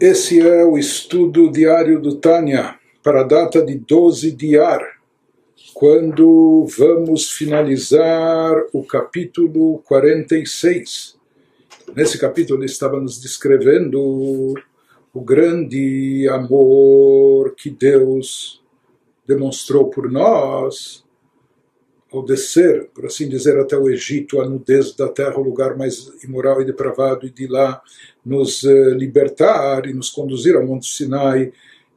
Esse é o estudo diário do Tânia para a data de 12 de Ar, quando vamos finalizar o capítulo 46. Nesse capítulo ele estava nos descrevendo o grande amor que Deus demonstrou por nós ao descer, por assim dizer, até o Egito, a nudez da terra, o lugar mais imoral e depravado, e de lá nos eh, libertar e nos conduzir ao Monte Sinai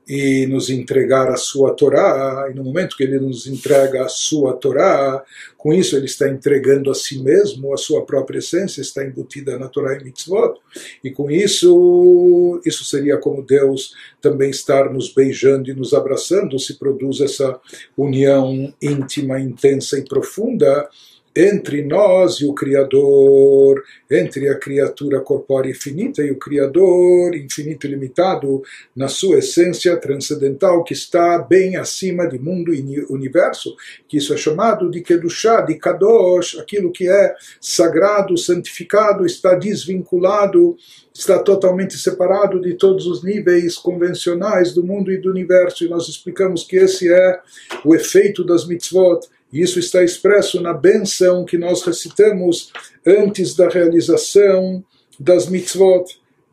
e nos entregar a sua Torá, e no momento que ele nos entrega a sua Torá, com isso ele está entregando a si mesmo, a sua própria essência está embutida na Torá e Mitzvot, e com isso, isso seria como Deus também estar nos beijando e nos abraçando, se produz essa união íntima, intensa e profunda, entre nós e o Criador, entre a criatura corpórea infinita e o Criador infinito e limitado na sua essência transcendental que está bem acima de mundo e universo, que isso é chamado de Kedushá, de Kadosh, aquilo que é sagrado, santificado, está desvinculado, está totalmente separado de todos os níveis convencionais do mundo e do universo, e nós explicamos que esse é o efeito das mitzvot, isso está expresso na benção que nós recitamos antes da realização das mitzvot.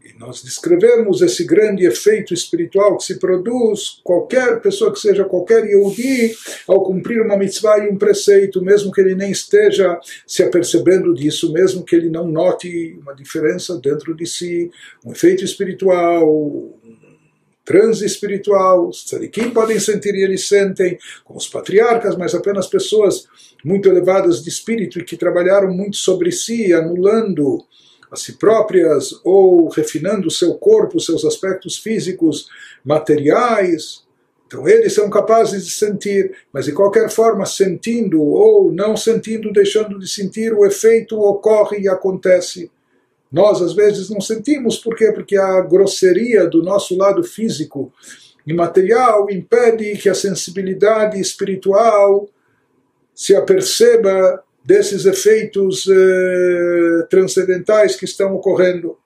E nós descrevemos esse grande efeito espiritual que se produz qualquer pessoa que seja qualquer Yehudi ao cumprir uma mitzvah e um preceito, mesmo que ele nem esteja se apercebendo disso, mesmo que ele não note uma diferença dentro de si, um efeito espiritual, transe espiritual, os tzadikim podem sentir e eles sentem, como os patriarcas, mas apenas pessoas muito elevadas de espírito e que trabalharam muito sobre si, anulando a si próprias ou refinando o seu corpo, seus aspectos físicos, materiais. Então eles são capazes de sentir, mas de qualquer forma, sentindo ou não sentindo, deixando de sentir, o efeito ocorre e acontece. Nós, às vezes, não sentimos, por quê? Porque a grosseria do nosso lado físico e material impede que a sensibilidade espiritual se aperceba desses efeitos eh, transcendentais que estão ocorrendo.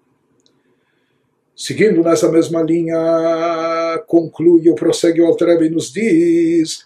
Seguindo nessa mesma linha, conclui ou prossegue o Altrebe e nos diz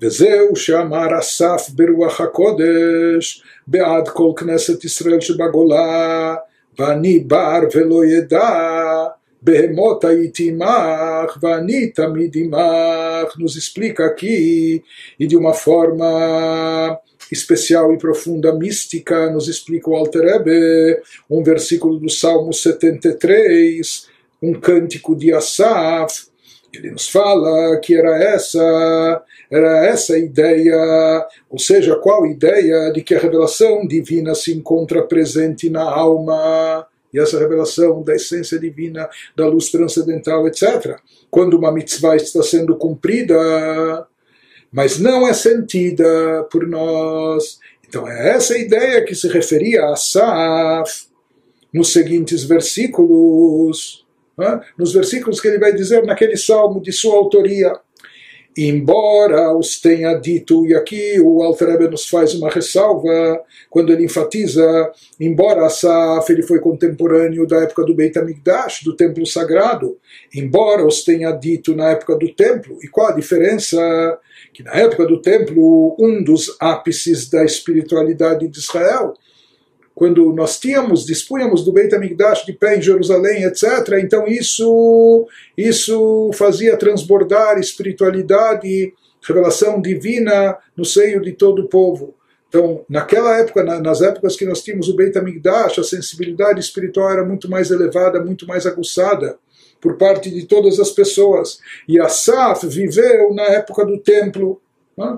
וזהו שאמר אסף ברוח הקודש בעד כל כנסת ישראל שבגולה ואני בר ולא ידע, בהמות הייתי עמך, ואני תמיד עמך. Nos explica aqui, e de uma forma especial e profunda, mística, nos explica o Alter Ebe, um versículo do Salmo 73, um cântico de Asaf, ele nos fala que era essa era essa a ideia, ou seja, qual ideia de que a revelação divina se encontra presente na alma, e essa revelação da essência divina, da luz transcendental, etc. Quando uma mitzvah está sendo cumprida, mas não é sentida por nós. Então é essa ideia que se referia a Asaf nos seguintes versículos, né? nos versículos que ele vai dizer naquele salmo de sua autoria embora os tenha dito, e aqui o Alter nos faz uma ressalva, quando ele enfatiza, embora Asaf ele foi contemporâneo da época do Beit HaMikdash, do templo sagrado, embora os tenha dito na época do templo, e qual a diferença? Que na época do templo, um dos ápices da espiritualidade de Israel quando nós tínhamos, dispunhamos do Beit HaMikdash de pé em Jerusalém, etc., então isso, isso fazia transbordar espiritualidade, revelação divina no seio de todo o povo. Então, naquela época, nas épocas que nós tínhamos o Beit HaMikdash, a sensibilidade espiritual era muito mais elevada, muito mais aguçada por parte de todas as pessoas. E Asaf viveu na época do templo. Né?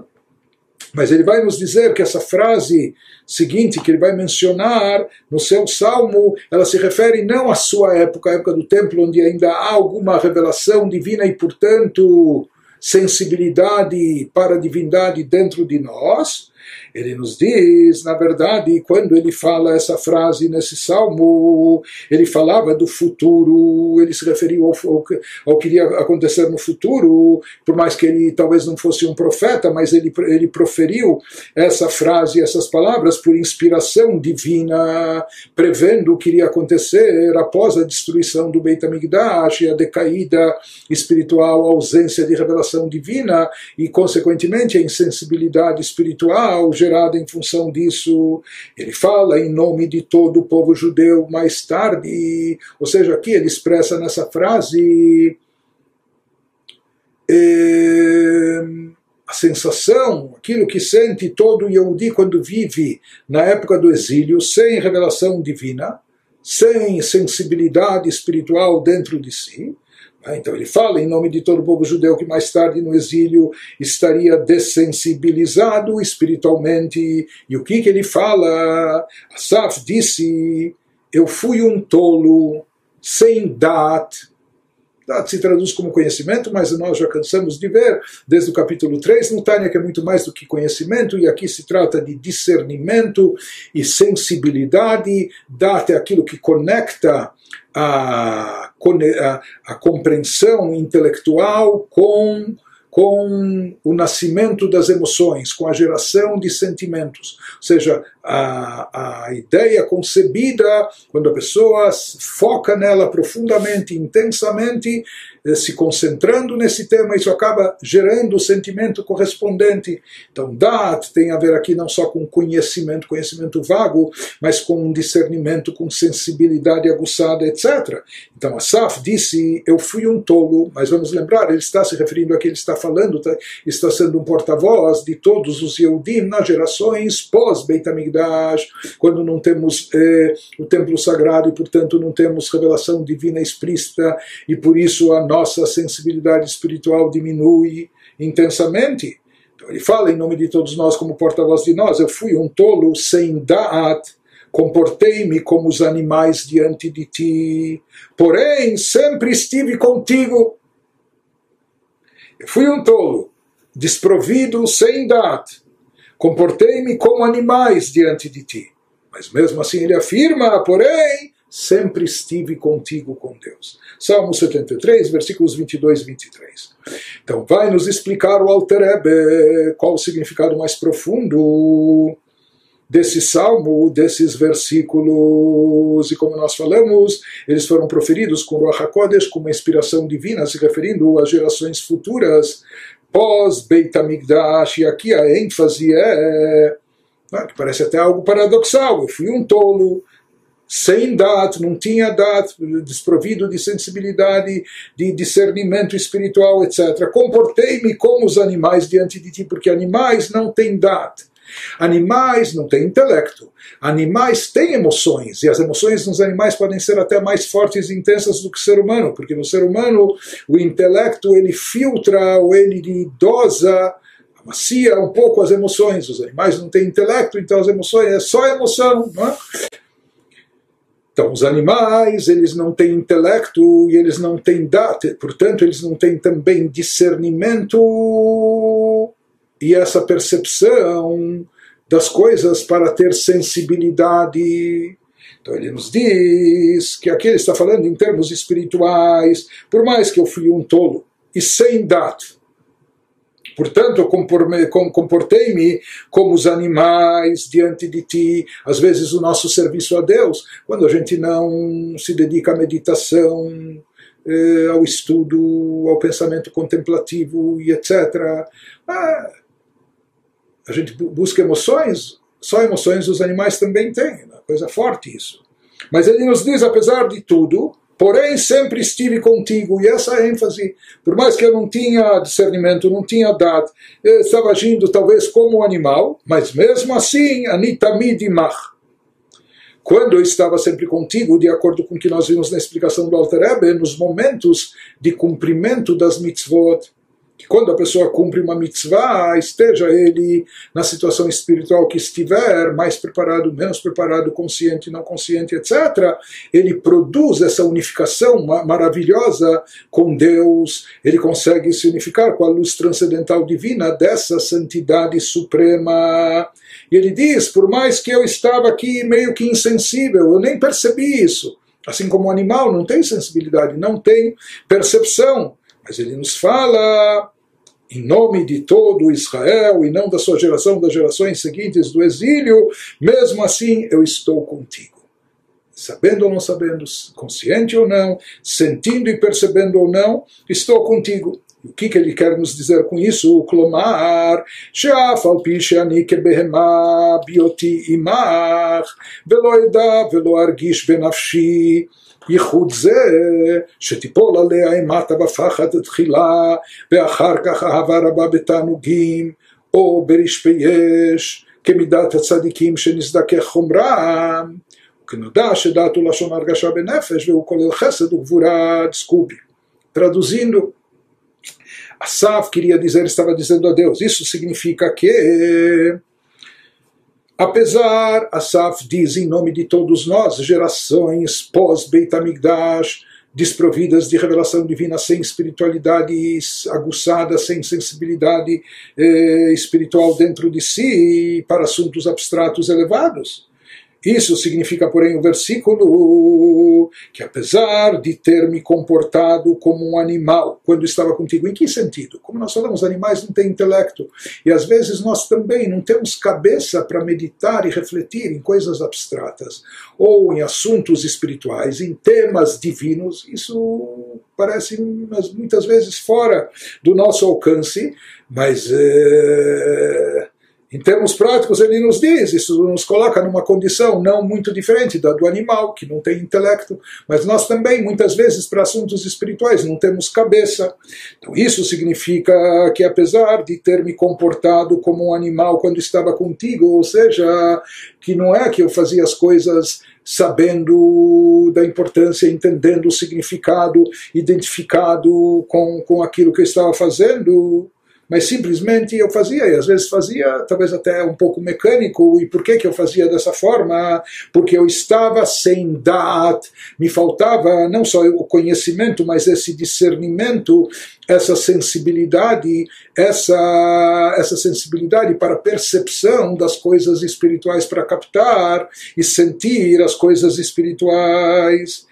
Mas ele vai nos dizer que essa frase seguinte que ele vai mencionar no seu salmo, ela se refere não à sua época, a época do templo, onde ainda há alguma revelação divina e, portanto, sensibilidade para a divindade dentro de nós, Ele nos diz, na verdade, quando ele fala essa frase nesse salmo, ele falava do futuro, ele se referiu ao, ao, ao que iria acontecer no futuro, por mais que ele talvez não fosse um profeta, mas ele, ele proferiu essa frase, essas palavras, por inspiração divina, prevendo o que iria acontecer após a destruição do Beit HaMikdash e a decaída espiritual, a ausência de revelação divina e, consequentemente, a insensibilidade espiritual gerada em função disso. Ele fala em nome de todo o povo judeu mais tarde, ou seja, aqui ele expressa nessa frase. Eh, a sensação, aquilo que sente todo Yehudi quando vive na época do exílio, sem revelação divina, sem sensibilidade espiritual dentro de si? Então ele fala em nome de todo o povo judeu que mais tarde no exílio estaria dessensibilizado espiritualmente. E o que, que ele fala? Asaf disse: Eu fui um tolo, sem dat. Dat se traduz como conhecimento, mas nós já cansamos de ver desde o capítulo 3 no Tânia que é muito mais do que conhecimento, e aqui se trata de discernimento e sensibilidade. Dat é aquilo que conecta a, a, a compreensão intelectual com com o nascimento das emoções, com a geração de sentimentos. Ou seja, a, a ideia concebida, quando a pessoa foca nela profundamente, intensamente, se concentrando nesse tema, isso acaba gerando o sentimento correspondente. Então, dat tem a ver aqui não só com conhecimento, conhecimento vago, mas com um discernimento, com sensibilidade aguçada, etc. Então, Asaf disse: Eu fui um tolo, mas vamos lembrar, ele está se referindo a que ele está falando, tá, está sendo um porta-voz de todos os Yehudim nas gerações pós-Beit quando não temos eh, o templo sagrado e, portanto, não temos revelação divina explícita, e por isso a nossa sensibilidade espiritual diminui intensamente. Então ele fala em nome de todos nós, como porta-voz de nós: Eu fui um tolo sem da'at, comportei-me como os animais diante de ti, porém sempre estive contigo. Eu fui um tolo, desprovido, sem da'at, comportei-me como animais diante de ti. Mas mesmo assim ele afirma, porém, sempre estive contigo com Deus. Salmo 73, versículos 22 e 23. Então, vai nos explicar o Alter Ebe, qual o significado mais profundo desse salmo, desses versículos, e como nós falamos, eles foram proferidos com Ruach HaKodesh, com uma inspiração divina, se referindo às gerações futuras, pós Beit HaMikdash, e aqui a ênfase é, né, que parece até algo paradoxal, eu fui um tolo, sem dat, não tinha dat, desprovido de sensibilidade, de discernimento espiritual, etc. Comportei-me como os animais diante de ti, porque animais não têm dat. Animais não têm intelecto. Animais têm emoções, e as emoções nos animais podem ser até mais fortes e intensas do que o ser humano, porque no ser humano o intelecto ele filtra ou ele dosa amacia um pouco as emoções. Os animais não têm intelecto, então as emoções é só emoção. Não é? Então, os animais, eles não têm intelecto e eles não têm data, portanto, eles não têm também discernimento e essa percepção das coisas para ter sensibilidade. Então ele nos diz que aqui ele está falando em termos espirituais, por mais que eu fui um tolo e sem data, Portanto, comportei-me como os animais diante de ti. Às vezes, o nosso serviço a Deus, quando a gente não se dedica à meditação, eh, ao estudo, ao pensamento contemplativo e etc. Ah, a gente busca emoções, só emoções os animais também têm, uma coisa forte isso. Mas ele nos diz, apesar de tudo, porém sempre estive contigo. E essa ênfase, por mais que eu não tinha discernimento, não tinha dado, eu estava agindo talvez como um animal, mas mesmo assim, anitamidimach. Quando eu estava sempre contigo, de acordo com o que nós vimos na explicação do Alter Ebe, nos momentos de cumprimento das mitzvot, que quando a pessoa cumpre uma mitzvah, esteja ele na situação espiritual que estiver, mais preparado, menos preparado, consciente, não consciente, etc., ele produz essa unificação maravilhosa com Deus, ele consegue se unificar com a luz transcendental divina dessa santidade suprema. E ele diz: por mais que eu estava aqui meio que insensível, eu nem percebi isso. Assim como o animal não tem sensibilidade, não tem percepção. Mas ele nos fala em nome de todo Israel e não da sua geração, das gerações seguintes do exílio, mesmo assim eu estou contigo. Sabendo ou não sabendo, consciente ou não, sentindo e percebendo ou não, estou contigo. O que, que ele quer nos dizer com isso? Clomar, שאף על פי שאני כבהמה בהיותי עמך, ולא אדע ולא ארגיש בנפשי ייחוד זה שתיפול עליה אימתה בפחד תחילה ואחר כך אהבה רבה בתענוגים או ברשפי יש כמידת הצדיקים שנזדכך חומרם וכנודע שדעת הוא לשון הרגשה בנפש והוא כולל חסד וגבורה דסקובי. Traduzindo, Asaf queria dizer, estava dizendo a Deus, isso significa que Apesar, Asaf diz em nome de todos nós, gerações pós-Beit HaMikdash, desprovidas de revelação divina, sem espiritualidade aguçada, sem sensibilidade eh, espiritual dentro de si para assuntos abstratos elevados. Isso significa, porém, o versículo que, apesar de ter me comportado como um animal quando estava contigo, em que sentido? Como nós falamos, animais não têm intelecto e às vezes nós também não temos cabeça para meditar e refletir em coisas abstratas ou em assuntos espirituais, em temas divinos. Isso parece muitas vezes fora do nosso alcance, mas. É em termos práticos, ele nos diz, isso nos coloca numa condição não muito diferente da do animal, que não tem intelecto, mas nós também, muitas vezes, para assuntos espirituais, não temos cabeça. Então, isso significa que, apesar de ter me comportado como um animal quando estava contigo, ou seja, que não é que eu fazia as coisas sabendo da importância, entendendo o significado, identificado com, com aquilo que eu estava fazendo, mas simplesmente eu fazia, e às vezes fazia talvez até um pouco mecânico, e por que, que eu fazia dessa forma? Porque eu estava sem dat, me faltava não só o conhecimento, mas esse discernimento, essa sensibilidade, essa, essa sensibilidade para percepção das coisas espirituais, para captar e sentir as coisas espirituais.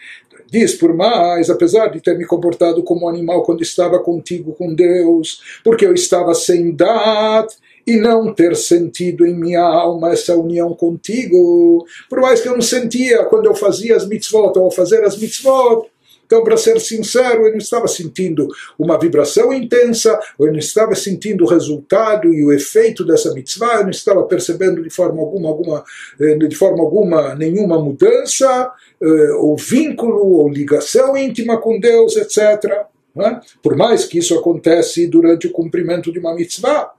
Diz por mais, apesar de ter me comportado como animal quando estava contigo com Deus, porque eu estava sem dat e não ter sentido em minha alma essa união contigo, por mais que eu não sentia quando eu fazia as mitzvot ou ao fazer as mitzvot, então, para ser sincero, eu não estava sentindo uma vibração intensa, eu não estava sentindo o resultado e o efeito dessa mitzvah, eu não estava percebendo de forma alguma, alguma eh, de forma alguma nenhuma mudança, eh, ou vínculo, ou ligação íntima com Deus, etc. É? Por mais que isso acontece durante o cumprimento de uma mitzvah.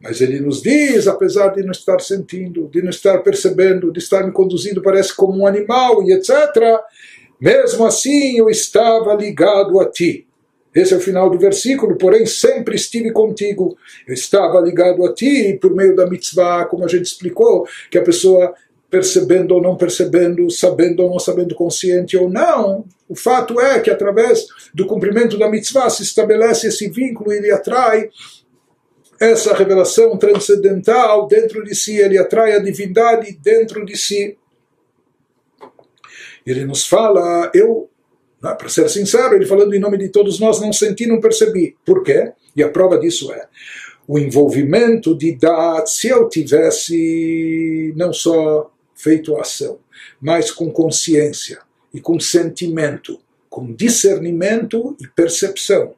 Mas ele nos diz, apesar de não estar sentindo, de não estar percebendo, de estar me conduzindo, parece como um animal e etc., mesmo assim eu estava ligado a ti. Esse é o final do versículo, porém sempre estive contigo. Eu estava ligado a ti por meio da mitzvah, como a gente explicou, que a pessoa percebendo ou não percebendo, sabendo ou não sabendo, consciente ou não, o fato é que através do cumprimento da mitzvah se estabelece esse vínculo e ele atrai essa revelação transcendental dentro de si, ele atrai a divindade dentro de si. Ele nos fala, eu, né, para ser sincero, ele falando em nome de todos nós, não senti, não percebi. Por quê? E a prova disso é o envolvimento de Dat, se eu tivesse não só feito a ação, mas com consciência e com sentimento, com discernimento e percepção.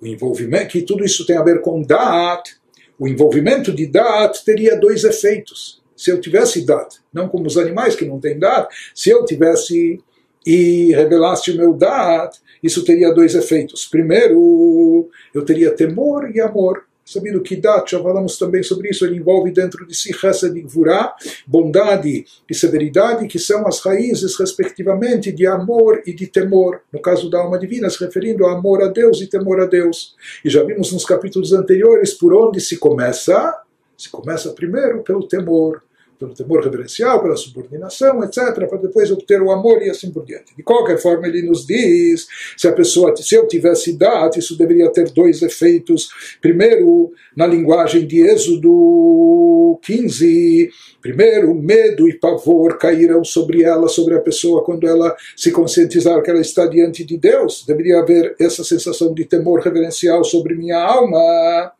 O envolvimento, que tudo isso tem a ver com Dat, o envolvimento de Dat teria dois efeitos se eu tivesse dado, não como os animais que não têm dado, se eu tivesse e revelasse o meu dado, isso teria dois efeitos. Primeiro, eu teria temor e amor. Sabido que Dat, já falamos também sobre isso, ele envolve dentro de si Chesed e Gvurah, bondade e severidade, que são as raízes, respectivamente, de amor e de temor. No caso da alma divina, se referindo a amor a Deus e temor a Deus. E já vimos nos capítulos anteriores por onde se começa. Se começa primeiro pelo temor pelo temor reverencial, pela subordinação, etc., para depois obter o amor e assim por diante. De qualquer forma, ele nos diz, se a pessoa, se eu tivesse dado, isso deveria ter dois efeitos. Primeiro, na linguagem de Êxodo 15, primeiro, medo e pavor cairão sobre ela, sobre a pessoa, quando ela se conscientizar que ela está diante de Deus. Deveria haver essa sensação de temor reverencial sobre minha alma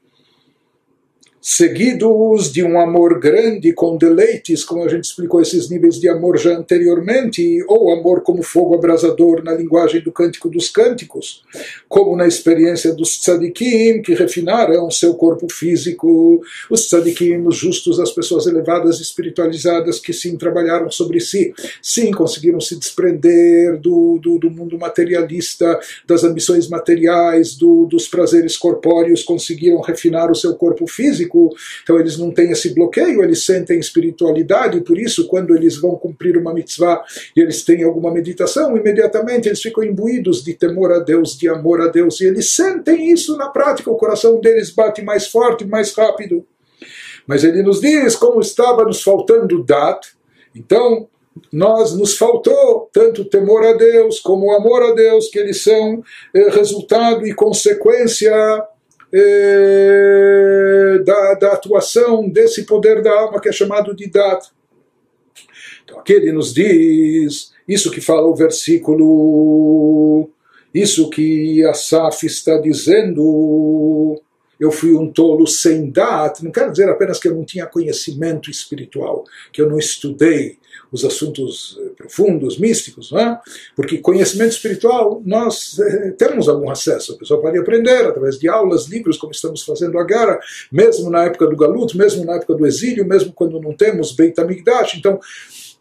seguidos de um amor grande com deleites, como a gente explicou esses níveis de amor já anteriormente, ou amor como fogo abrasador na linguagem do Cântico dos Cânticos, como na experiência dos tzadikim, que refinaram seu corpo físico, os tzadikim, os justos, as pessoas elevadas, espiritualizadas, que sim trabalharam sobre si, sim conseguiram se desprender do, do, do mundo materialista, das ambições materiais, do, dos prazeres corpóreos, conseguiram refinar o seu corpo físico, então eles não têm esse bloqueio, eles sentem espiritualidade, por isso, quando eles vão cumprir uma mitzvah e eles têm alguma meditação, imediatamente eles ficam imbuídos de temor a Deus, de amor a Deus, e eles sentem isso na prática, o coração deles bate mais forte, mais rápido. Mas ele nos diz como estava nos faltando dat, então nós nos faltou tanto temor a Deus como amor a Deus, que eles são eh, resultado e consequência eh, da, da, atuação desse poder da alma que é chamado de Dat. Então aqui ele nos diz, isso que fala o versículo, isso que Asaf está dizendo, eu fui um tolo sem dat, não quer dizer apenas que eu não tinha conhecimento espiritual, que eu não estudei, os assuntos eh, profundos, místicos, é? porque conhecimento espiritual nós eh, temos algum acesso, a pessoa pode aprender através de aulas, livros, como estamos fazendo agora, mesmo na época do Galut, mesmo na época do exílio, mesmo quando não temos Beit HaMikdash, então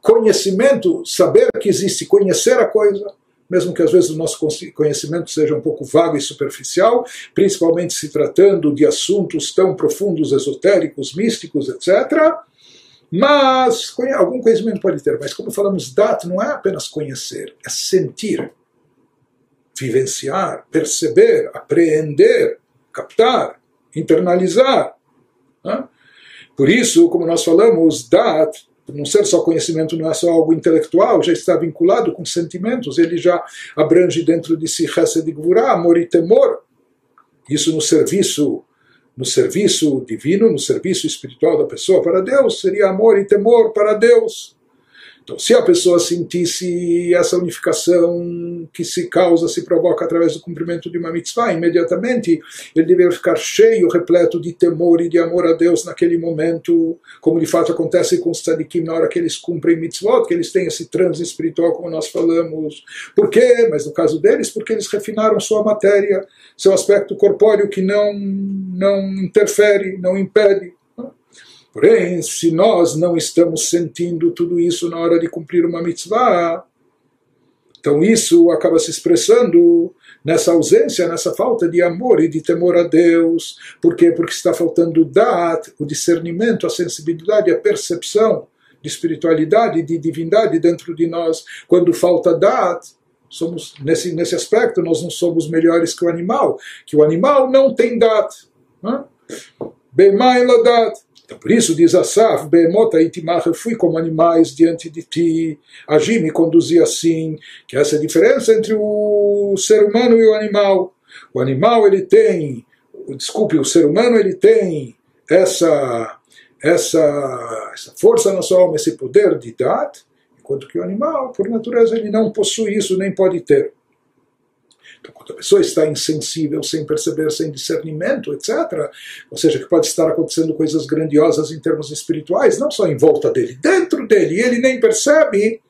conhecimento, saber que existe, conhecer a coisa, mesmo que às vezes o nosso conhecimento seja um pouco vago e superficial, principalmente se tratando de assuntos tão profundos, esotéricos, místicos, etc., mas algum conhecimento pode ter, mas como falamos, dato não é apenas conhecer, é sentir, vivenciar, perceber, apreender, captar, internalizar. Né? Por isso, como nós falamos, dat, não ser só conhecimento, não é só algo intelectual, já está vinculado com sentimentos, ele já abrange dentro de si Chesed e Gvurah, amor e temor. Isso no serviço no serviço divino, no serviço espiritual da pessoa para Deus, seria amor e temor para Deus. Então, se a pessoa sentisse essa unificação que se causa, se provoca através do cumprimento de uma mitzvah, imediatamente ele deveria ficar cheio, repleto de temor e de amor a Deus naquele momento, como de fato acontece com os tzadikim na hora que eles cumprem mitzvot, que eles têm esse transe espiritual, como nós falamos. Por quê? Mas no caso deles, porque eles refinaram sua matéria, seu aspecto corpóreo que não, não interfere, não impede Porém, se nós não estamos sentindo tudo isso na hora de cumprir uma mitzvah, então isso acaba se expressando nessa ausência, nessa falta de amor e de temor a Deus. Por quê? Porque está faltando o dat, o discernimento, a sensibilidade, a percepção de espiritualidade, de divindade dentro de nós. Quando falta dat, somos nesse, nesse aspecto nós não somos melhores que o animal, que o animal não tem dat. Bem mais dat. Então, por isso diz Asaf, Beemota itimach, eu fui como animais diante de ti, agi, me conduzi assim, que essa é a diferença entre o ser humano e o animal. O animal, ele tem, desculpe, o ser humano, ele tem essa, essa, essa força na sua alma, esse poder de dar, enquanto que o animal, por natureza, ele não possui isso, nem pode ter. Então, quando a pessoa está insensível, sem perceber, sem discernimento, etc., ou seja, que pode estar acontecendo coisas grandiosas em termos espirituais, não só em volta dele, dentro dele, e ele nem percebe.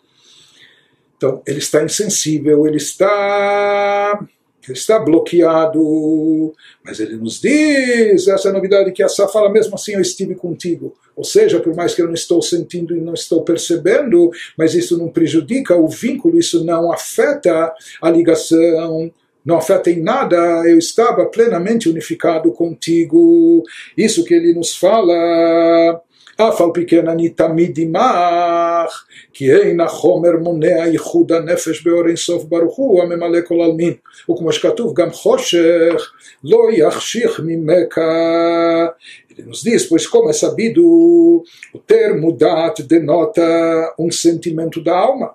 Então, ele está insensível, ele está ele está bloqueado, mas ele nos diz essa é novidade que a Sá fala mesmo assim eu estive contigo, ou seja, por mais que eu não estou sentindo e não estou percebendo, mas isso não prejudica o vínculo, isso não afeta a ligação não afeta em nada, eu estava plenamente unificado contigo. Isso que ele nos fala. אף על פי כן אני תמיד עמך, כי אין החומר מונע ייחוד הנפש באור אינסוף ברוך הוא הממלא כל עלמין. וכמו שכתוב גם חושך לא יחשיך ממך. Ele nos diz, pois como é sabido, o termo dat denota um sentimento da alma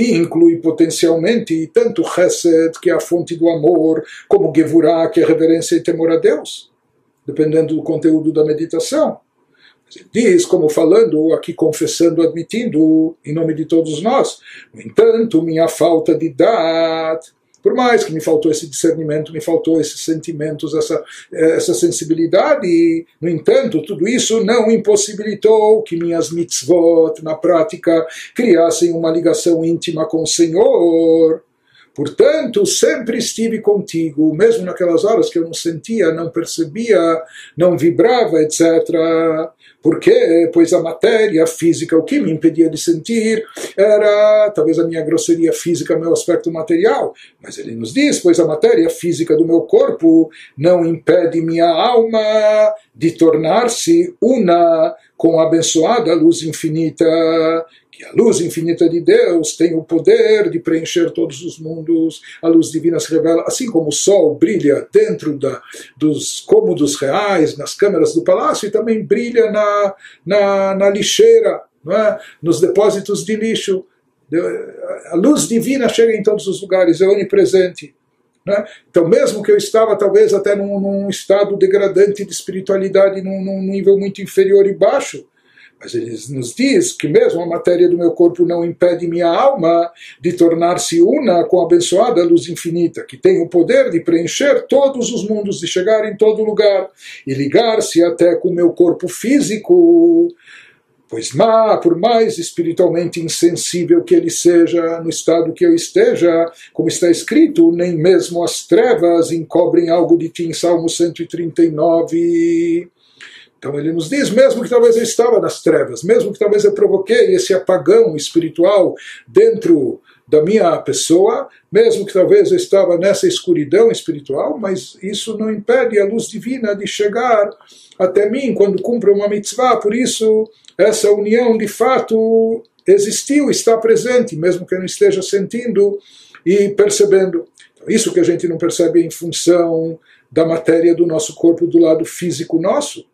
e inclui potencialmente tanto Chesed, que é a fonte do amor, como Gevurah, que é reverência e temor a Deus, dependendo do conteúdo da meditação. Diz, como falando, aqui confessando, admitindo, em nome de todos nós. No entanto, minha falta de dat, por mais que me faltou esse discernimento, me faltou esses sentimentos, essa, essa sensibilidade, no entanto, tudo isso não impossibilitou que minhas mitzvot, na prática, criassem uma ligação íntima com o Senhor. Portanto, sempre estive contigo, mesmo naquelas horas que eu não sentia, não percebia, não vibrava, etc. Porque, pois a matéria física, o que me impedia de sentir, era talvez a minha grosseria física, meu aspecto material. Mas ele nos diz, pois a matéria física do meu corpo não impede minha alma de tornar-se una com a abençoada luz infinita que a luz infinita de Deus tem o poder de preencher todos os mundos, a luz divina se revela, assim como o sol brilha dentro da, dos cômodos reais, nas câmeras do palácio, e também brilha na, na, na lixeira, é? nos depósitos de lixo. A luz divina chega em todos os lugares, é onipresente. É? Então, mesmo que eu estava talvez até num, num estado degradante de espiritualidade, num, num nível muito inferior e baixo, mas ele nos diz que mesmo a matéria do meu corpo não impede minha alma de tornar-se una com a abençoada luz infinita, que tem o poder de preencher todos os mundos, de chegar em todo lugar e ligar-se até com o meu corpo físico. Pois, má, por mais espiritualmente insensível que ele seja, no estado que eu esteja, como está escrito, nem mesmo as trevas encobrem algo de ti em Salmo 139. Então ele nos diz, mesmo que talvez eu estava nas trevas, mesmo que talvez eu provoquei esse apagão espiritual dentro da minha pessoa, mesmo que talvez eu estava nessa escuridão espiritual, mas isso não impede a luz divina de chegar até mim quando cumpro uma mitzvah. Por isso, essa união de fato existiu, está presente, mesmo que eu não esteja sentindo e percebendo. Então, isso que a gente não percebe em função da matéria do nosso corpo, do lado físico nosso.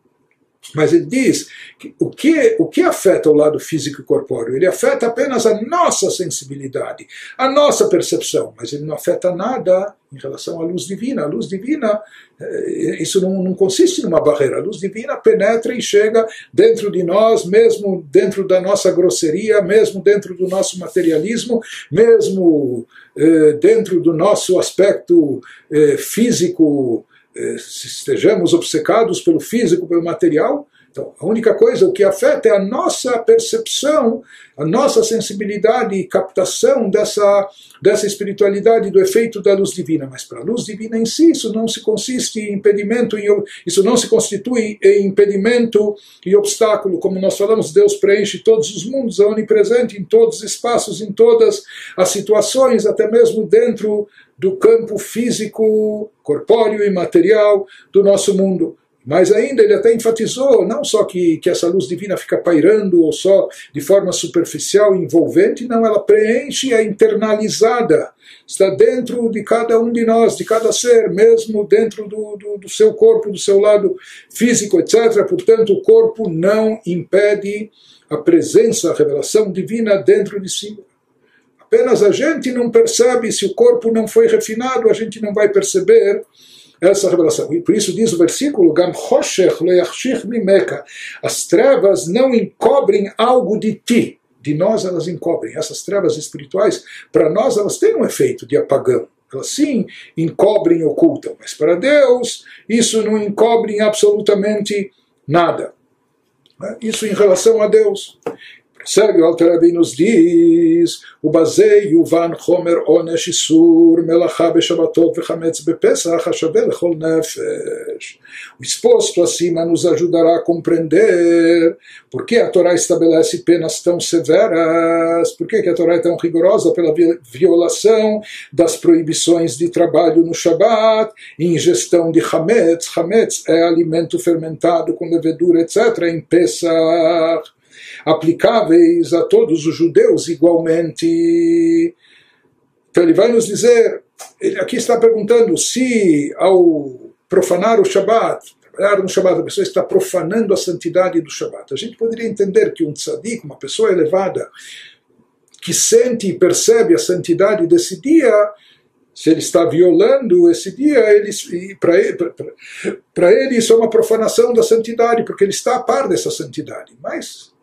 Mas ele diz que o que, o que afeta o lado físico e corpóreo? Ele afeta apenas a nossa sensibilidade, a nossa percepção, mas ele não afeta nada em relação à luz divina. A luz divina, eh, isso não, não consiste numa barreira. A luz divina penetra e chega dentro de nós, mesmo dentro da nossa grosseria, mesmo dentro do nosso materialismo, mesmo eh, dentro do nosso aspecto eh, físico estejamos obcecados pelo físico, pelo material, então a única coisa o que afeta é a nossa percepção, a nossa sensibilidade e captação dessa, dessa espiritualidade do efeito da luz divina. Mas para a luz divina em si, isso não se consiste em impedimento, isso não se constitui em impedimento e obstáculo. Como nós falamos, Deus preenche todos os mundos, é onipresente em todos os espaços, em todas as situações, até mesmo dentro do campo físico, corpóreo e material do nosso mundo. Mas ainda ele até enfatizou não só que, que essa luz divina fica pairando ou só de forma superficial envolvente, não, ela preenche a internalizada, está dentro de cada um de nós, de cada ser, mesmo dentro do, do, do seu corpo, do seu lado físico, etc. Portanto, o corpo não impede a presença, a revelação divina dentro de si. Apenas a gente não percebe, se o corpo não foi refinado, a gente não vai perceber essa revelação. E por isso diz o versículo: Gam mimeka. As trevas não encobrem algo de ti. De nós elas encobrem. Essas trevas espirituais, para nós, elas têm um efeito de apagão. Elas sim encobrem e ocultam. Mas para Deus, isso não encobre absolutamente nada. Isso em relação a Deus. Segue o Alter bem nos diz, o baseio van chomer onesh isur melacha beshabatot vechametz bepesach hashavel chol nefesh. O exposto acima nos ajudará a compreender por que a Torá estabelece penas tão severas, por que a Torá é tão rigorosa pela violação das proibições de trabalho no Shabat ingestão de Hametz. Hametz é alimento fermentado com levedura, etc., em Pesach aplicáveis a todos os judeus igualmente. Então ele vai nos dizer, ele aqui está perguntando se ao profanar o Shabat, trabalhar no Shabat, a pessoa está profanando a santidade do Shabat. A gente poderia entender que um tzadik, uma pessoa elevada, que sente e percebe a santidade desse dia, se ele está violando esse dia, para ele, ele isso é uma profanação da santidade, porque ele está a par dessa santidade. Mas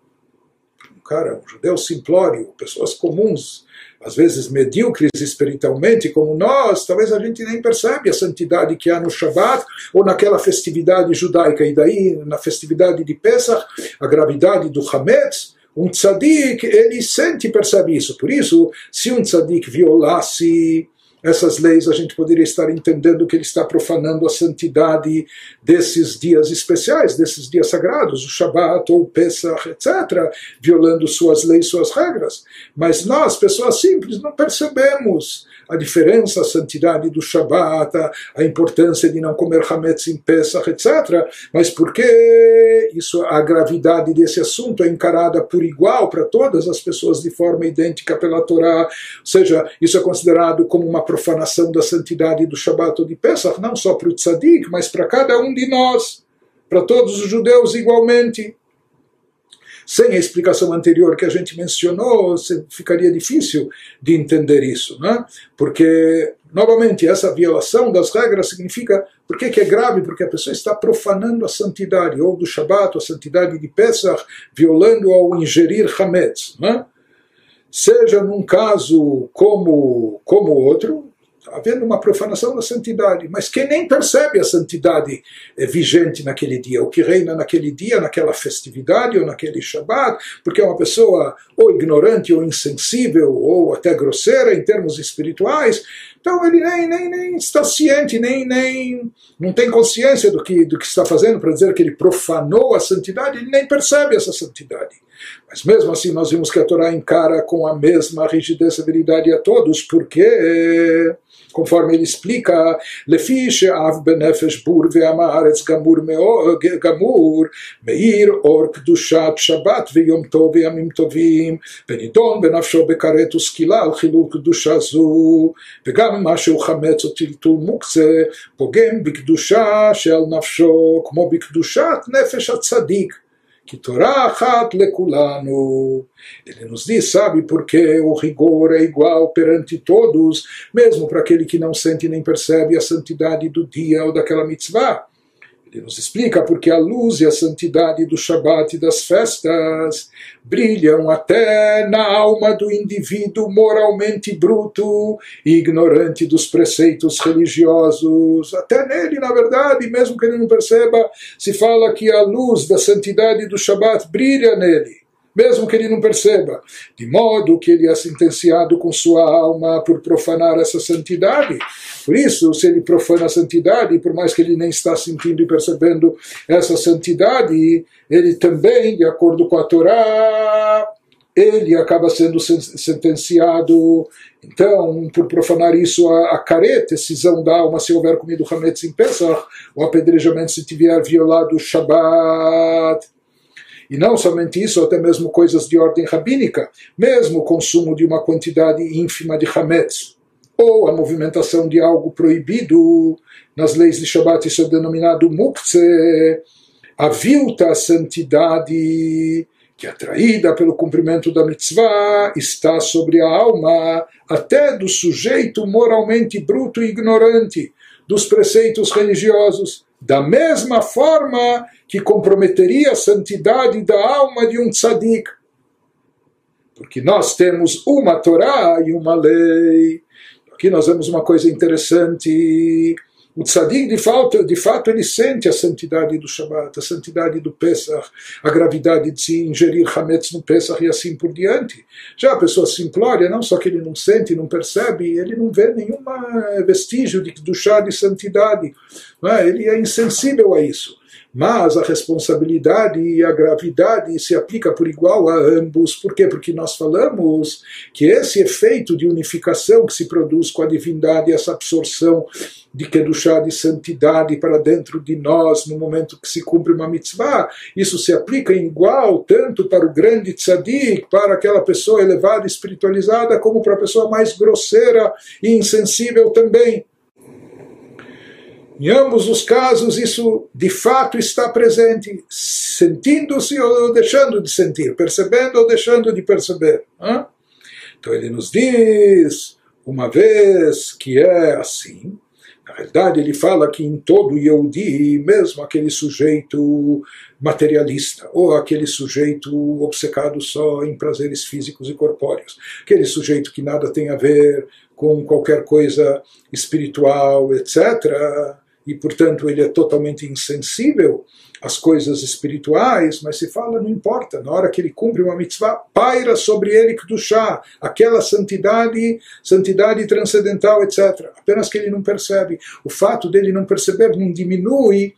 cara, um judeu simplório, pessoas comuns, às vezes medíocres espiritualmente, como nós, talvez a gente nem percebe a santidade que há no Shabat ou naquela festividade judaica. E daí, na festividade de Pesach, a gravidade do Hametz, um tzadik, ele sente e percebe isso. Por isso, se um tzadik violasse essas leis, a gente poderia estar entendendo que ele está profanando a santidade desses dias especiais, desses dias sagrados, o Shabat ou o Pesach, etc., violando suas leis, suas regras. Mas nós, pessoas simples, não percebemos a diferença, a santidade do Shabat, a importância de não comer Hametz em Pesach, etc. Mas porque isso, a gravidade desse assunto é encarada por igual para todas as pessoas de forma idêntica pela Torá, ou seja, isso é considerado como uma profanação da santidade do Shabat ou de Pesach, não só para o Tzadik, mas para cada um de nós, para todos os judeus igualmente sem a explicação anterior que a gente mencionou, ficaria difícil de entender isso, né? porque, novamente, essa violação das regras significa, por que, é grave? Porque a pessoa está profanando a santidade, ou do Shabat, a santidade de Pesach, violando ao ingerir Hametz. Né? Seja num caso como, como outro, havendo uma profanação da santidade, mas quem nem percebe a santidade é vigente naquele dia, o que reina naquele dia, naquela festividade ou naquele Shabat, porque é uma pessoa ou ignorante ou insensível ou até grosseira em termos espirituais, então ele nem, nem, nem está ciente, nem, nem não tem consciência do que, do que está fazendo para dizer que ele profanou a santidade, ele nem percebe essa santidade. Mas mesmo assim nós vimos que a Torá encara com a mesma rigidez e habilidade a todos, porque conforme ele explica, לפי שאב בנפש בור ועם הארץ גמור, גמור מאיר אור קדושת שבת ויום טוב וימים טובים, ונידון בנפשו בכרת וסקילה על חילול קדושה זו, וגם מה שהוא חמץ או טלטול מוקצה, פוגם בקדושה של נפשו, כמו בקדושת נפש הצדיק. que Torá Achat Lekulanu. Ele nos diz, sabe por que o rigor é igual perante todos, mesmo para aquele que não sente nem percebe a santidade do dia ou daquela mitzvah. Ele nos explica porque a luz e a santidade do Shabat e das festas brilham até na alma do indivíduo moralmente bruto e ignorante dos preceitos religiosos. Até nele, na verdade, mesmo que ele não perceba, se fala que a luz da santidade do Shabat brilha nele mesmo que ele não perceba, de modo que ele é sentenciado com sua alma por profanar essa santidade. Por isso, se ele profana a santidade, por mais que ele nem está sentindo e percebendo essa santidade, ele também, de acordo com a Torá, ele acaba sendo sentenciado, então, por profanar isso, a, a careta, decisão da alma, se houver comido Hametz em Pesach, o apedrejamento se tiver violado o Shabbat. E não somente isso, até mesmo coisas de ordem rabínica, mesmo o consumo de uma quantidade ínfima de hametz, ou a movimentação de algo proibido, nas leis de Shabbat isso é denominado muktzeh, a santidade que atraída pelo cumprimento da mitzvah está sobre a alma até do sujeito moralmente bruto e ignorante dos preceitos religiosos, da mesma forma que comprometeria a santidade da alma de um tzadik. Porque nós temos uma Torá e uma lei. Aqui nós vemos uma coisa interessante. O tzadik, de fato, de fato, ele sente a santidade do Shabbat, a santidade do Pesach, a gravidade de se ingerir Hametz no Pesach e assim por diante. Já a pessoa simplória, não só que ele não sente, não percebe, ele não vê nenhum vestígio de, chá de santidade. É? Ele é insensível a isso mas a responsabilidade e a gravidade se aplica por igual a ambos. Por quê? Porque nós falamos que esse efeito de unificação que se produz com a divindade, essa absorção de Kedushá, de santidade para dentro de nós no momento que se cumpre uma mitzvah, isso se aplica igual tanto para o grande tzadik, para aquela pessoa elevada, espiritualizada, como para a pessoa mais grosseira e insensível também. Em ambos os casos, isso de fato está presente, sentindo-se ou deixando de sentir, percebendo ou deixando de perceber. Então ele nos diz, uma vez que é assim, na realidade ele fala que em todo Yehudi, mesmo aquele sujeito materialista, ou aquele sujeito obcecado só em prazeres físicos e corpóreos, aquele sujeito que nada tem a ver com qualquer coisa espiritual, etc., e, portanto, ele é totalmente insensível às coisas espirituais, mas se fala, não importa, na hora que ele cumpre uma mitzvah, paira sobre ele chá, aquela santidade, santidade transcendental, etc. Apenas que ele não percebe. O fato dele não perceber não diminui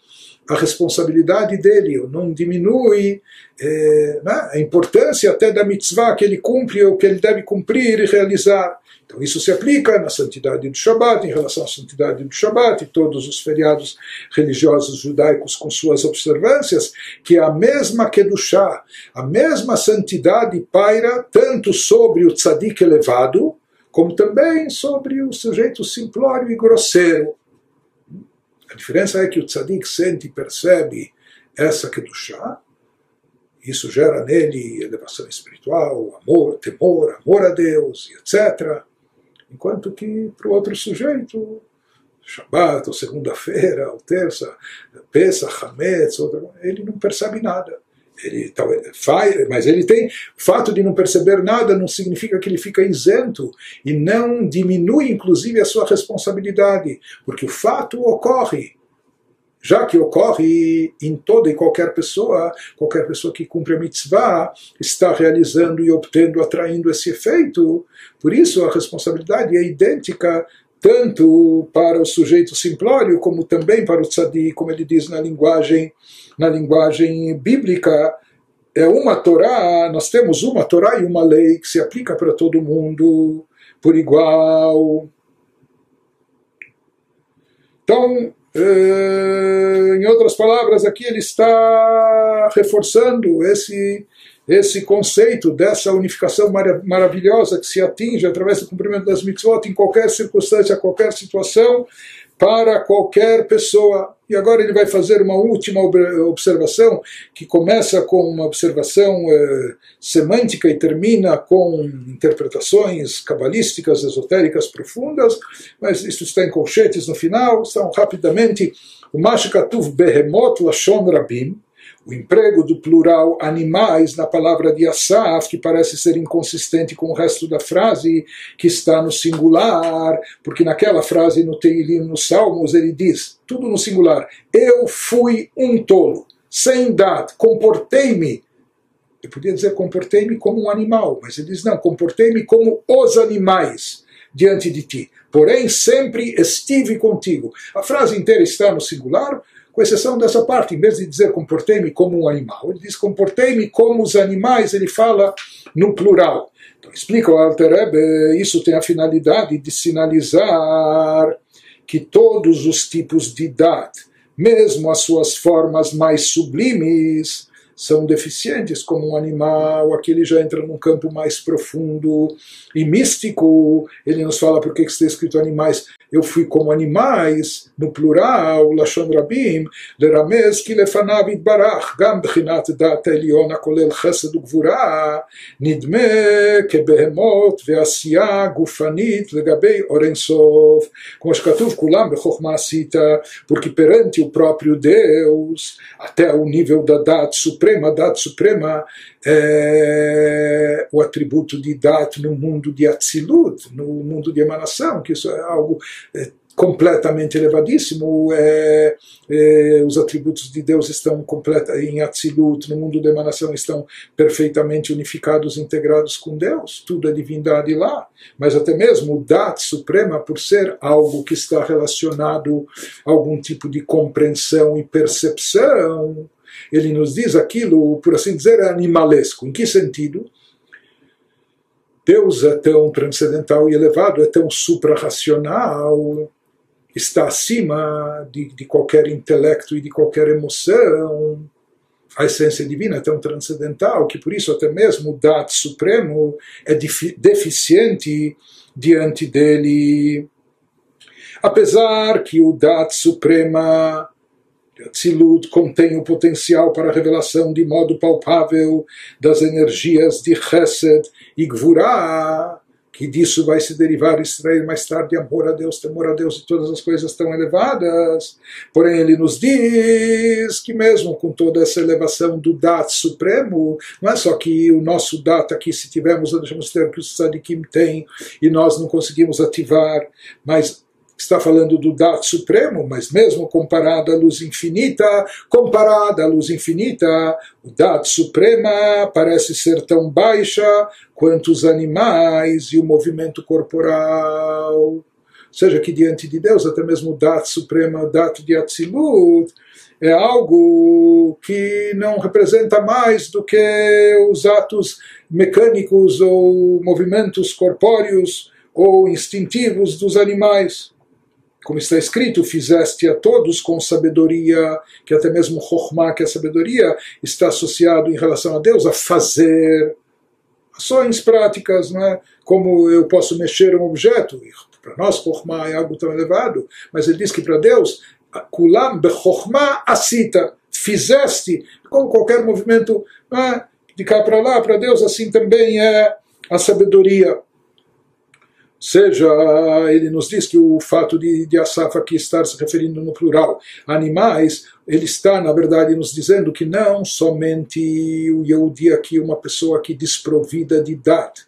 a responsabilidade dele, não diminui é, né, a importância até da mitzvah que ele cumpre ou que ele deve cumprir e realizar. Então isso se aplica na santidade do Shabat, em relação à santidade do Shabat e todos os feriados religiosos judaicos com suas observâncias, que a mesma Kedushá, a mesma santidade paira tanto sobre o tzadik elevado, como também sobre o sujeito simplório e grosseiro. A diferença é que o tzadik sente e percebe essa Kedushá, isso gera nele elevação espiritual, amor, temor, amor a Deus, etc. Enquanto que para o outro sujeito, Shabbat, ou segunda-feira, ou terça, Pesach, Hametz, ele não percebe nada. Ele faz, mas ele tem. O fato de não perceber nada não significa que ele fica isento e não diminui, inclusive, a sua responsabilidade, porque o fato ocorre já que ocorre em toda e qualquer pessoa, qualquer pessoa que cumpre a mitzvah está realizando e obtendo, atraindo esse efeito. Por isso a responsabilidade é idêntica tanto para o sujeito simplório como também para o tzadi, como ele diz na linguagem na linguagem bíblica. É uma Torá, nós temos uma Torá e uma lei que se aplica para todo mundo por igual. Então, eh, em outras palavras, aqui ele está reforçando esse, esse conceito dessa unificação maravilhosa que se atinge através do cumprimento das mitzvot em qualquer circunstância, qualquer situação, para qualquer pessoa. E agora ele vai fazer uma última observação, que começa com uma observação eh, semântica e termina com interpretações cabalísticas, esotéricas profundas, mas isso está em colchetes no final, são rapidamente o Mashkatuv Behemot Lashon Rabim, o emprego do plural animais na palavra de Asaf, que parece ser inconsistente com o resto da frase, que está no singular, porque naquela frase no Teilim, nos Salmos, ele diz, tudo no singular, eu fui um tolo, sem dat, comportei-me. Eu podia dizer comportei-me como um animal, mas ele diz, não, comportei-me como os animais diante de ti. Porém, sempre estive contigo. A frase inteira está no singular, com exceção dessa parte, em vez de dizer comportei-me como um animal, ele diz comportei-me como os animais, ele fala no plural. Então, explica o Alter Rebbe, isso tem a finalidade de sinalizar que todos os tipos de idade, mesmo as suas formas mais sublimes, são deficientes, como um animal, aqui ele já entra num campo mais profundo e místico. Ele nos fala por que está escrito animais. Eu fui como animais, no plural, Lashon Rabim, Leramez ki lefanav itbarach, gam bechinat dat eliona kolel chesed ugvura, nidme kebehemot ve'asiya gufanit legabei orensov. Como escatuv é kulam bechokma porque perante o próprio Deus, até o nível da data superior, suprema, a data suprema é o atributo de data no mundo de Atzilut, no mundo de emanação, que isso é algo é, completamente elevadíssimo, é, é, os atributos de Deus estão completa, em Atzilut, no mundo da emanação, estão perfeitamente unificados, integrados com Deus, tudo é divindade lá, mas até mesmo o Dat Suprema, por ser algo que está relacionado a algum tipo de compreensão e percepção, ele nos diz aquilo, por assim dizer, animalesco. Em que sentido? Deus é tão transcendental e elevado, é tão suprarracional, está acima de, de qualquer intelecto e de qualquer emoção. A essência divina é tão transcendental que por isso até mesmo o Dat Supremo é deficiente diante dele. Apesar que o Dat Suprema Tzilut contém o potencial para a revelação de modo palpável das energias de Chesed e Gvurah, que disso vai se derivar extrair mais tarde amor a Deus, temor a Deus e todas as coisas tão elevadas. Porém, ele nos diz que mesmo com toda essa elevação do Dat supremo, não é só que o nosso Dat aqui, se tivermos, deixamos ter que o Sadikim tem e nós não conseguimos ativar, mas está falando do Dat Supremo, mas mesmo comparado à luz infinita, comparada à luz infinita, o Dat Suprema parece ser tão baixa quanto os animais e o movimento corporal. Ou seja, que diante de Deus, até mesmo o Dat Suprema, o Dat de Atzilut, é algo que não representa mais do que os atos mecânicos ou movimentos corpóreos ou instintivos dos animais como está escrito, fizeste a todos com sabedoria, que até mesmo Chokhmah, que é a sabedoria, está associado em relação a Deus, a fazer ações práticas, não é? como eu posso mexer um objeto. Para nós, Chokhmah é algo tão elevado, mas ele diz que para Deus, Kulam bechokhmah asita, fizeste, com qualquer movimento é? de cá para lá, para Deus assim também é a sabedoria seja, ele nos diz que o fato de, de Asaf aqui estar se referindo no plural animais, ele está, na verdade, nos dizendo que não somente o Yehudi aqui, uma pessoa que desprovida de idade,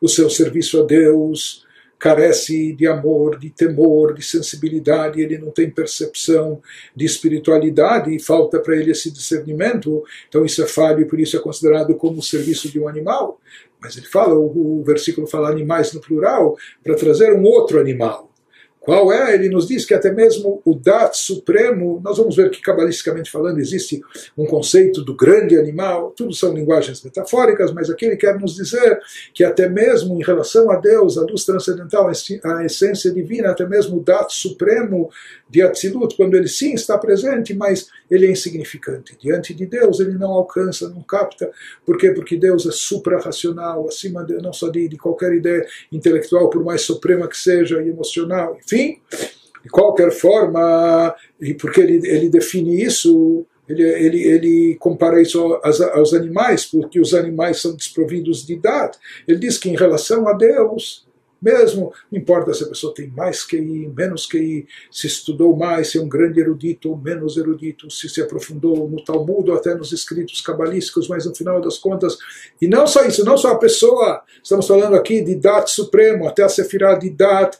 o seu serviço a Deus, carece de amor, de temor, de sensibilidade, ele não tem percepção de espiritualidade e falta para ele esse discernimento, então isso é falho e por isso é considerado como o serviço de um animal. Mas ele fala, o, o versículo fala animais no plural, para trazer um outro animal. Qual é? Ele nos diz que até mesmo o Dat Supremo, nós vamos ver que cabalisticamente falando existe um conceito do grande animal, tudo são linguagens metafóricas, mas aqui ele quer nos dizer que até mesmo em relação a Deus, a luz transcendental, a essência divina, até mesmo o Dat Supremo de Atzilut, quando ele sim está presente, mas ele é insignificante. Diante de Deus ele não alcança, não capta. Por quê? Porque Deus é suprarracional, acima de, não só de, de qualquer ideia intelectual, por mais suprema que seja, e emocional, enfim, de qualquer forma, e porque ele, ele define isso, ele, ele, ele compara isso aos, aos animais, porque os animais são desprovidos de idade. Ele diz que em relação a Deus, mesmo, não importa se a pessoa tem mais QI, menos QI, se estudou mais, se é um grande erudito ou menos erudito, se se aprofundou no Talmud ou até nos escritos cabalísticos, mas no final das contas, e não só isso, não só a pessoa, estamos falando aqui de Dat Supremo, até a Sefirah de Dat,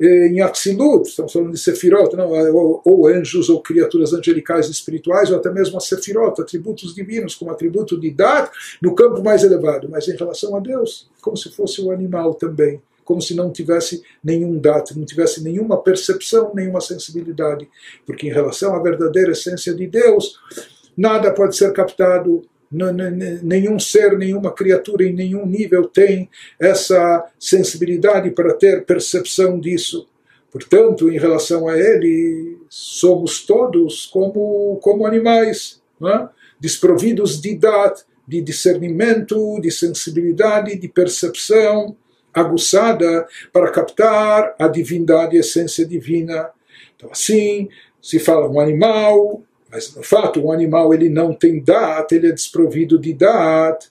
eh, em Atzilut, estamos falando de Sefirot, não, ou, ou, anjos ou criaturas angelicais espirituais, ou até mesmo a Sefirot, atributos divinos, como atributo de Dat, no campo mais elevado, mas em relação a Deus, como se fosse um animal também como se não tivesse nenhum dado, não tivesse nenhuma percepção, nenhuma sensibilidade. Porque em relação à verdadeira essência de Deus, nada pode ser captado, nenhum ser, nenhuma criatura em nenhum nível tem essa sensibilidade para ter percepção disso. Portanto, em relação a ele, somos todos como, como animais, é? desprovidos de idade, de discernimento, de sensibilidade, de percepção aguçada para captar a divindade, a essência divina. Então, assim, se fala um animal, mas no fato, um animal ele não tem data, ele é desprovido de data.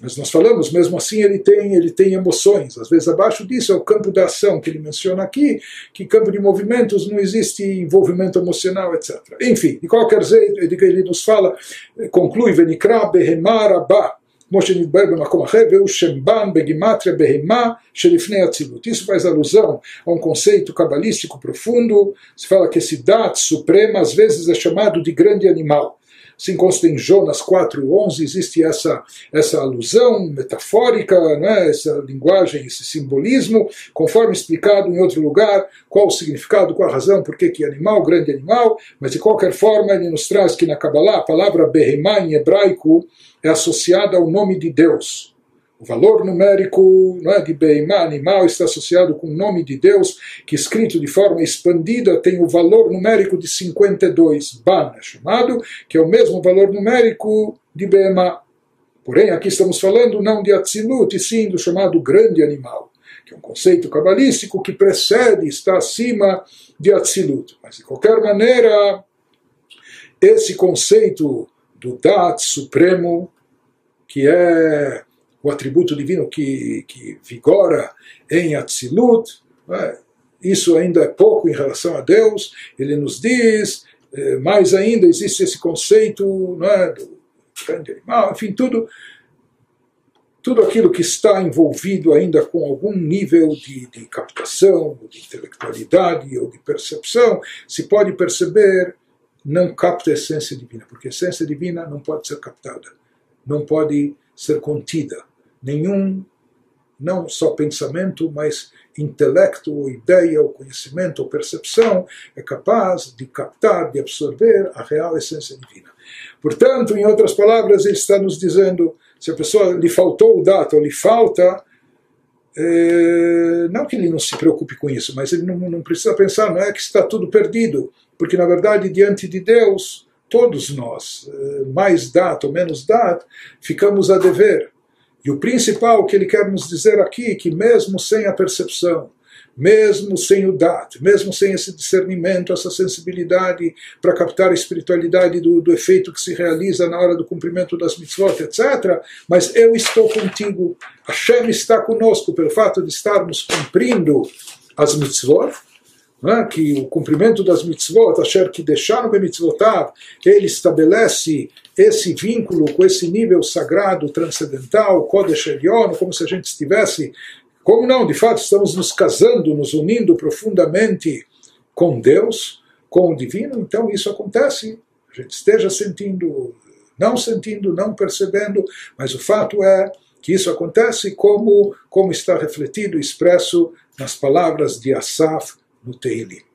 Mas nós falamos, mesmo assim, ele tem, ele tem emoções. Às vezes, abaixo disso é o campo da ação que ele menciona aqui, que campo de movimentos não existe envolvimento emocional, etc. Enfim, de qualquer jeito, ele nos fala, conclui, Venikra Behemar Abba, כמו שנתבהר במקום אחר, והוא שמבן בגימטריה בהמה שלפני אצילות. Isso faz alusão a um conceito cabalístico profundo. Se fala que esse Dat suprema às vezes é chamado de grande animal. Assim consta em Jonas 4.11, existe essa, essa alusão metafórica, né, essa linguagem, esse simbolismo, conforme explicado em outro lugar, qual o significado, qual a razão, por que animal, grande animal, mas de qualquer forma ele nos traz que na Kabbalah a palavra Behemá em hebraico é associada ao nome de Deus. O valor numérico não é, de Beimá, animal, está associado com o nome de Deus, que escrito de forma expandida tem o valor numérico de 52, Ban é chamado, que é o mesmo valor numérico de Beimá. Porém, aqui estamos falando não de Atzilut, e sim do chamado grande animal, que é um conceito cabalístico que precede, está acima de Atzilut. Mas, de qualquer maneira, esse conceito do Dat supremo, que é o atributo divino que, que vigora em Atzilut, é? isso ainda é pouco em relação a Deus, ele nos diz, é, mais ainda existe esse conceito não é, do grande animal, enfim, tudo, tudo aquilo que está envolvido ainda com algum nível de, de captação, de intelectualidade ou de percepção, se pode perceber, não capta a essência divina, porque a essência divina não pode ser captada, não pode ser contida nenhum, não só pensamento, mas intelecto, ou ideia, ou conhecimento, ou percepção é capaz de captar, de absorver a real essência divina. Portanto, em outras palavras, ele está nos dizendo: se a pessoa lhe faltou o dado, ou lhe falta, é, não que ele não se preocupe com isso, mas ele não, não precisa pensar, não é que está tudo perdido, porque na verdade, diante de Deus, todos nós, é, mais dado ou menos dado, ficamos a dever. E o principal que ele quer nos dizer aqui é que mesmo sem a percepção, mesmo sem o dat, mesmo sem esse discernimento, essa sensibilidade para captar a espiritualidade do, do, efeito que se realiza na hora do cumprimento das mitzvot, etc. Mas eu estou contigo, Hashem está conosco pelo fato de estarmos cumprindo as mitzvot, é? que o cumprimento das mitzvot, achar que deixaram de mitzvotav, ele estabelece esse vínculo com esse nível sagrado, transcendental, Kodesh como se a gente estivesse, como não, de fato estamos nos casando, nos unindo profundamente com Deus, com o divino, então isso acontece, a gente esteja sentindo, não sentindo, não percebendo, mas o fato é que isso acontece como, como está refletido, expresso nas palavras de Asaf, no Teilim.